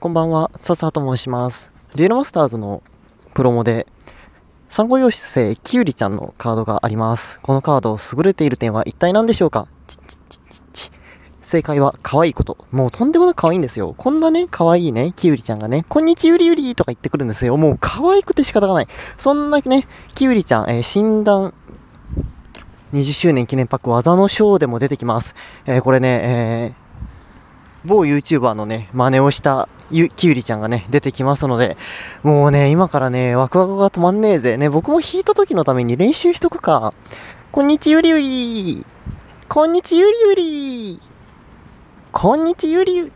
こんばんは、笹と申します。デュエルマスターズのプロモで、産後養子生キュウリちゃんのカードがあります。このカード、優れている点は一体何でしょうか？正解は可愛いこと。もうとんでもなく可愛いんですよ。こんなね、可愛いね、キュウリちゃんがね、こんにちゆりゆりとか言ってくるんですよ。もう可愛くて仕方がない。そんなね、キュウリちゃん、えー診断、20周年記念パック技のショーでも出てきます。えーこれね、えー某 YouTuber のね、真似をしたゆ、きゅうりちゃんがね、出てきますので、もうね、今からね、ワクワクが止まんねえぜ。ね、僕も弾いた時のために練習しとくか。こんにちゆりゆりこんにちゆりゆりこんにちゆりゆ